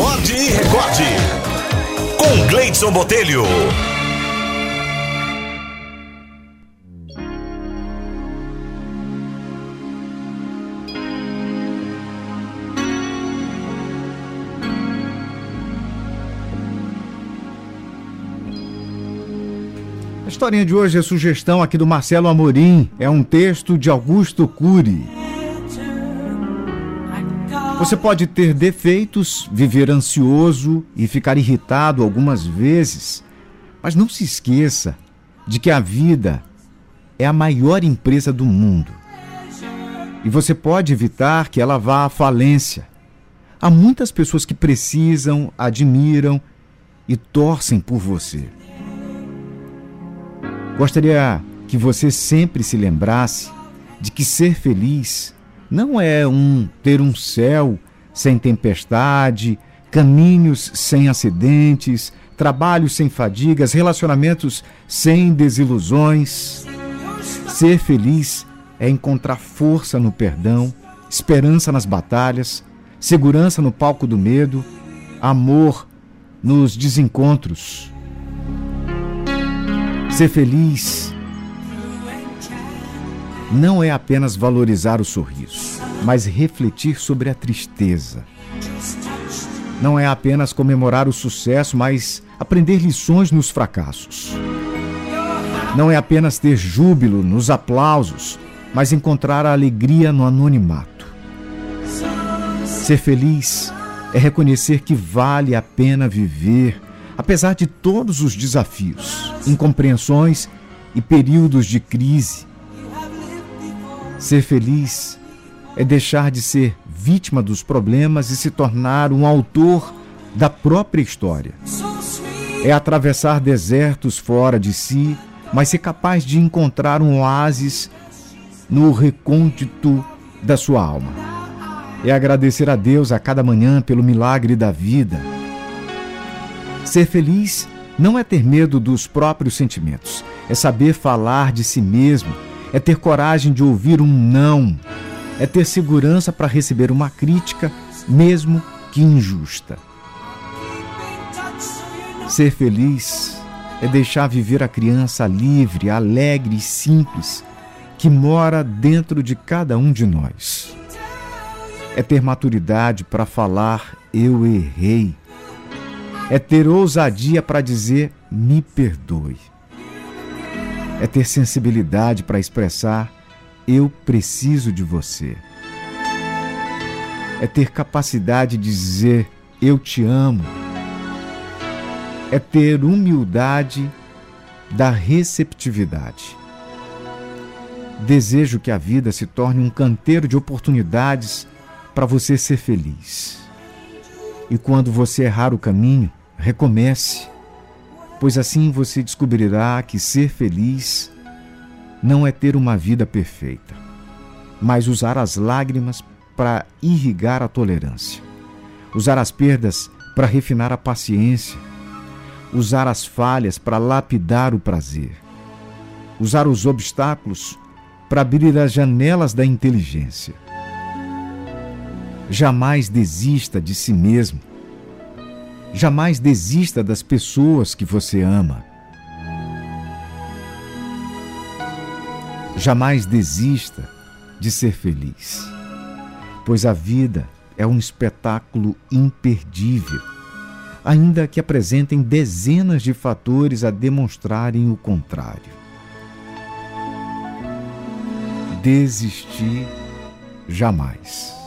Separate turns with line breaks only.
Acorde e recorde. Com Gleidson Botelho.
A historinha de hoje é sugestão aqui do Marcelo Amorim. É um texto de Augusto Cury. Você pode ter defeitos, viver ansioso e ficar irritado algumas vezes, mas não se esqueça de que a vida é a maior empresa do mundo. E você pode evitar que ela vá à falência. Há muitas pessoas que precisam, admiram e torcem por você. Gostaria que você sempre se lembrasse de que ser feliz não é um ter um céu sem tempestade, caminhos sem acidentes, trabalhos sem fadigas, relacionamentos sem desilusões. Ser feliz é encontrar força no perdão, esperança nas batalhas, segurança no palco do medo, amor nos desencontros. Ser feliz não é apenas valorizar o sorriso, mas refletir sobre a tristeza. Não é apenas comemorar o sucesso, mas aprender lições nos fracassos. Não é apenas ter júbilo nos aplausos, mas encontrar a alegria no anonimato. Ser feliz é reconhecer que vale a pena viver, apesar de todos os desafios, incompreensões e períodos de crise Ser feliz é deixar de ser vítima dos problemas e se tornar um autor da própria história. É atravessar desertos fora de si, mas ser capaz de encontrar um oásis no recôndito da sua alma. É agradecer a Deus a cada manhã pelo milagre da vida. Ser feliz não é ter medo dos próprios sentimentos, é saber falar de si mesmo é ter coragem de ouvir um não, é ter segurança para receber uma crítica, mesmo que injusta. Ser feliz é deixar viver a criança livre, alegre e simples que mora dentro de cada um de nós. É ter maturidade para falar eu errei. É ter ousadia para dizer me perdoe é ter sensibilidade para expressar eu preciso de você. É ter capacidade de dizer eu te amo. É ter humildade da receptividade. Desejo que a vida se torne um canteiro de oportunidades para você ser feliz. E quando você errar o caminho, recomece pois assim você descobrirá que ser feliz não é ter uma vida perfeita, mas usar as lágrimas para irrigar a tolerância, usar as perdas para refinar a paciência, usar as falhas para lapidar o prazer, usar os obstáculos para abrir as janelas da inteligência. Jamais desista de si mesmo Jamais desista das pessoas que você ama. Jamais desista de ser feliz, pois a vida é um espetáculo imperdível, ainda que apresentem dezenas de fatores a demonstrarem o contrário. Desistir jamais.